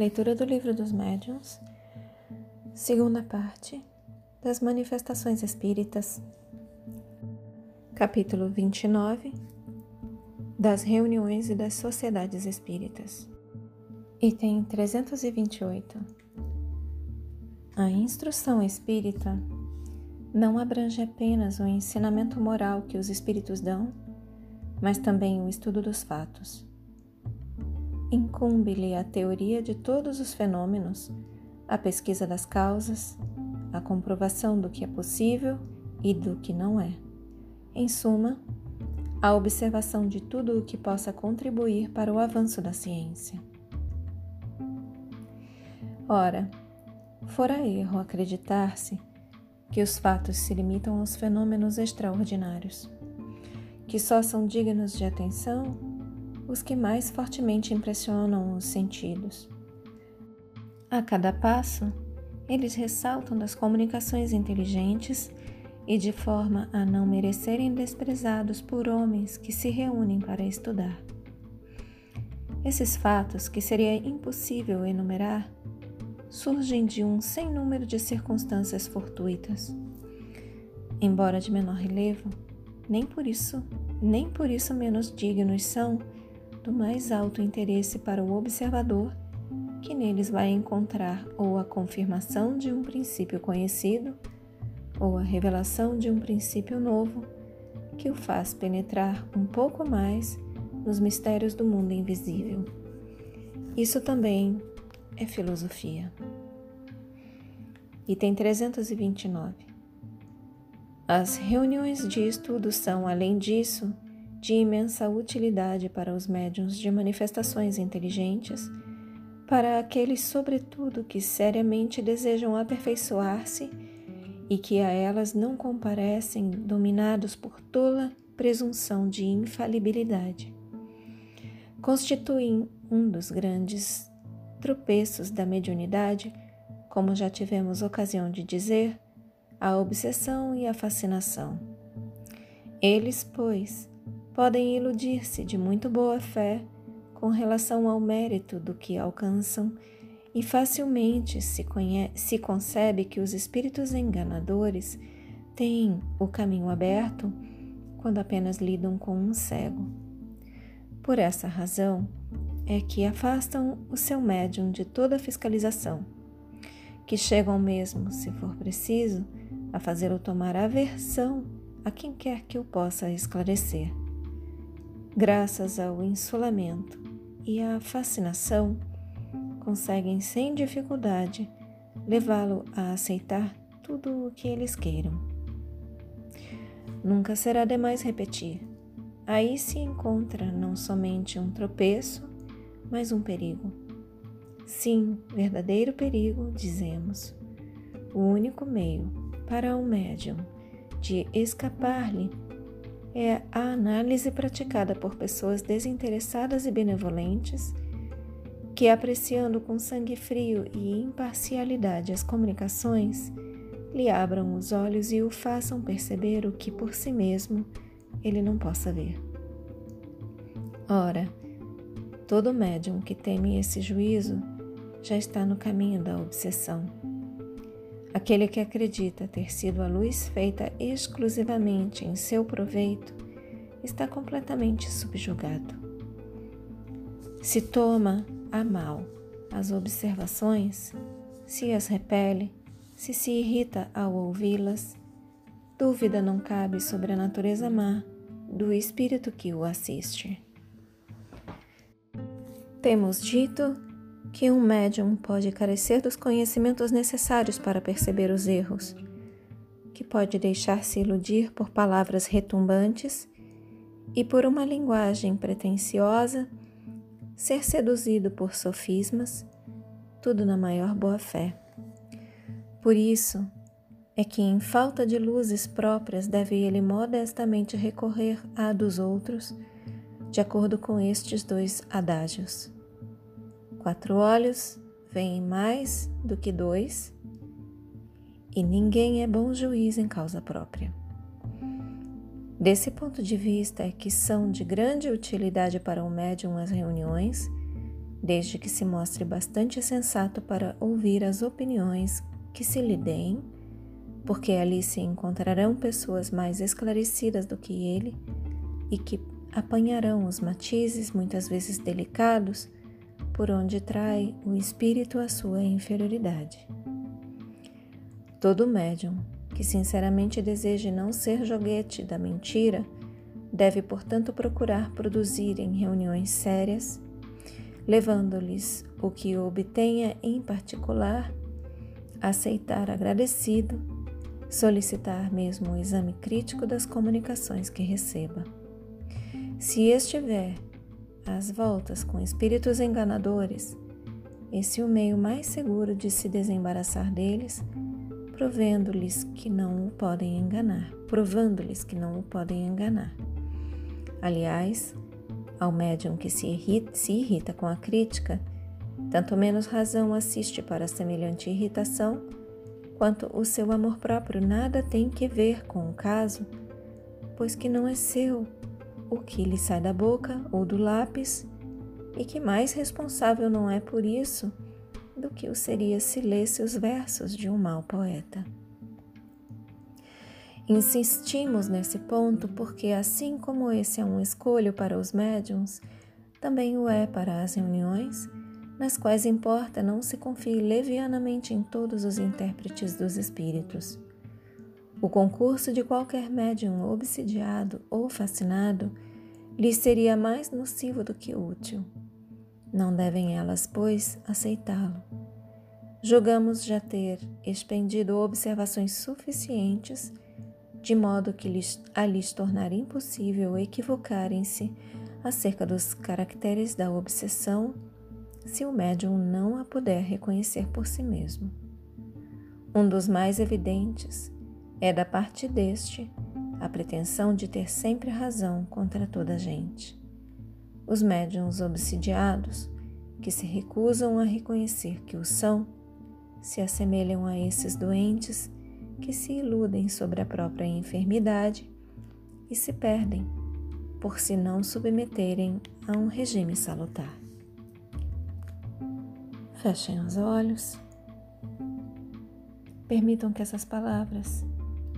Leitura do Livro dos Médiuns, segunda parte das Manifestações Espíritas, capítulo 29 das Reuniões e das Sociedades Espíritas, item 328. A instrução espírita não abrange apenas o ensinamento moral que os espíritos dão, mas também o estudo dos fatos incumbe-lhe a teoria de todos os fenômenos, a pesquisa das causas, a comprovação do que é possível e do que não é. Em suma, a observação de tudo o que possa contribuir para o avanço da ciência. Ora, fora erro acreditar-se que os fatos se limitam aos fenômenos extraordinários, que só são dignos de atenção os que mais fortemente impressionam os sentidos. A cada passo, eles ressaltam das comunicações inteligentes e de forma a não merecerem desprezados por homens que se reúnem para estudar. Esses fatos, que seria impossível enumerar, surgem de um sem número de circunstâncias fortuitas. Embora de menor relevo, nem por isso, nem por isso menos dignos são do mais alto interesse para o observador, que neles vai encontrar ou a confirmação de um princípio conhecido, ou a revelação de um princípio novo, que o faz penetrar um pouco mais nos mistérios do mundo invisível. Isso também é filosofia. Item 329. As reuniões de estudo são, além disso, de imensa utilidade para os médiuns de manifestações inteligentes, para aqueles, sobretudo, que seriamente desejam aperfeiçoar-se e que a elas não comparecem dominados por tola presunção de infalibilidade. Constituem um dos grandes tropeços da mediunidade, como já tivemos ocasião de dizer, a obsessão e a fascinação. Eles, pois, podem iludir-se de muito boa fé com relação ao mérito do que alcançam e facilmente se, se concebe que os espíritos enganadores têm o caminho aberto quando apenas lidam com um cego. Por essa razão é que afastam o seu médium de toda fiscalização, que chegam mesmo, se for preciso, a fazê-lo tomar aversão a quem quer que o possa esclarecer. Graças ao insulamento e à fascinação, conseguem sem dificuldade levá-lo a aceitar tudo o que eles queiram. Nunca será demais repetir. Aí se encontra não somente um tropeço, mas um perigo. Sim, verdadeiro perigo, dizemos. O único meio para o médium de escapar-lhe é a análise praticada por pessoas desinteressadas e benevolentes que, apreciando com sangue frio e imparcialidade as comunicações, lhe abram os olhos e o façam perceber o que por si mesmo ele não possa ver. Ora, todo médium que teme esse juízo já está no caminho da obsessão. Aquele que acredita ter sido a luz feita exclusivamente em seu proveito está completamente subjugado. Se toma a mal as observações, se as repele, se se irrita ao ouvi-las, dúvida não cabe sobre a natureza má do espírito que o assiste. Temos dito que um médium pode carecer dos conhecimentos necessários para perceber os erros, que pode deixar-se iludir por palavras retumbantes e por uma linguagem pretensiosa, ser seduzido por sofismas, tudo na maior boa-fé. Por isso é que, em falta de luzes próprias, deve ele modestamente recorrer à dos outros, de acordo com estes dois adágios. Quatro olhos veem mais do que dois, e ninguém é bom juiz em causa própria. Desse ponto de vista é que são de grande utilidade para o médium as reuniões desde que se mostre bastante sensato para ouvir as opiniões que se lhe deem, porque ali se encontrarão pessoas mais esclarecidas do que ele e que apanharão os matizes, muitas vezes delicados, por onde trai o espírito a sua inferioridade. Todo médium que sinceramente deseje não ser joguete da mentira deve, portanto, procurar produzir em reuniões sérias, levando-lhes o que obtenha em particular, aceitar agradecido, solicitar mesmo o exame crítico das comunicações que receba. Se estiver às voltas com espíritos enganadores, esse é o meio mais seguro de se desembaraçar deles, provendo-lhes que não o podem enganar, provando-lhes que não o podem enganar. Aliás, ao médium que se irrita, se irrita com a crítica, tanto menos razão assiste para semelhante irritação, quanto o seu amor próprio nada tem que ver com o caso, pois que não é seu o que lhe sai da boca ou do lápis, e que mais responsável não é por isso do que o seria se lesse os versos de um mau poeta. Insistimos nesse ponto porque, assim como esse é um escolho para os médiums, também o é para as reuniões, nas quais importa não se confie levianamente em todos os intérpretes dos espíritos. O concurso de qualquer médium obsidiado ou fascinado lhe seria mais nocivo do que útil. Não devem elas, pois, aceitá-lo. Julgamos já ter expendido observações suficientes, de modo que lhes, a lhes tornar impossível equivocarem-se acerca dos caracteres da obsessão, se o médium não a puder reconhecer por si mesmo. Um dos mais evidentes é da parte deste a pretensão de ter sempre razão contra toda a gente. Os médiums obsidiados, que se recusam a reconhecer que o são, se assemelham a esses doentes que se iludem sobre a própria enfermidade e se perdem por se não submeterem a um regime salutar. Fechem os olhos. Permitam que essas palavras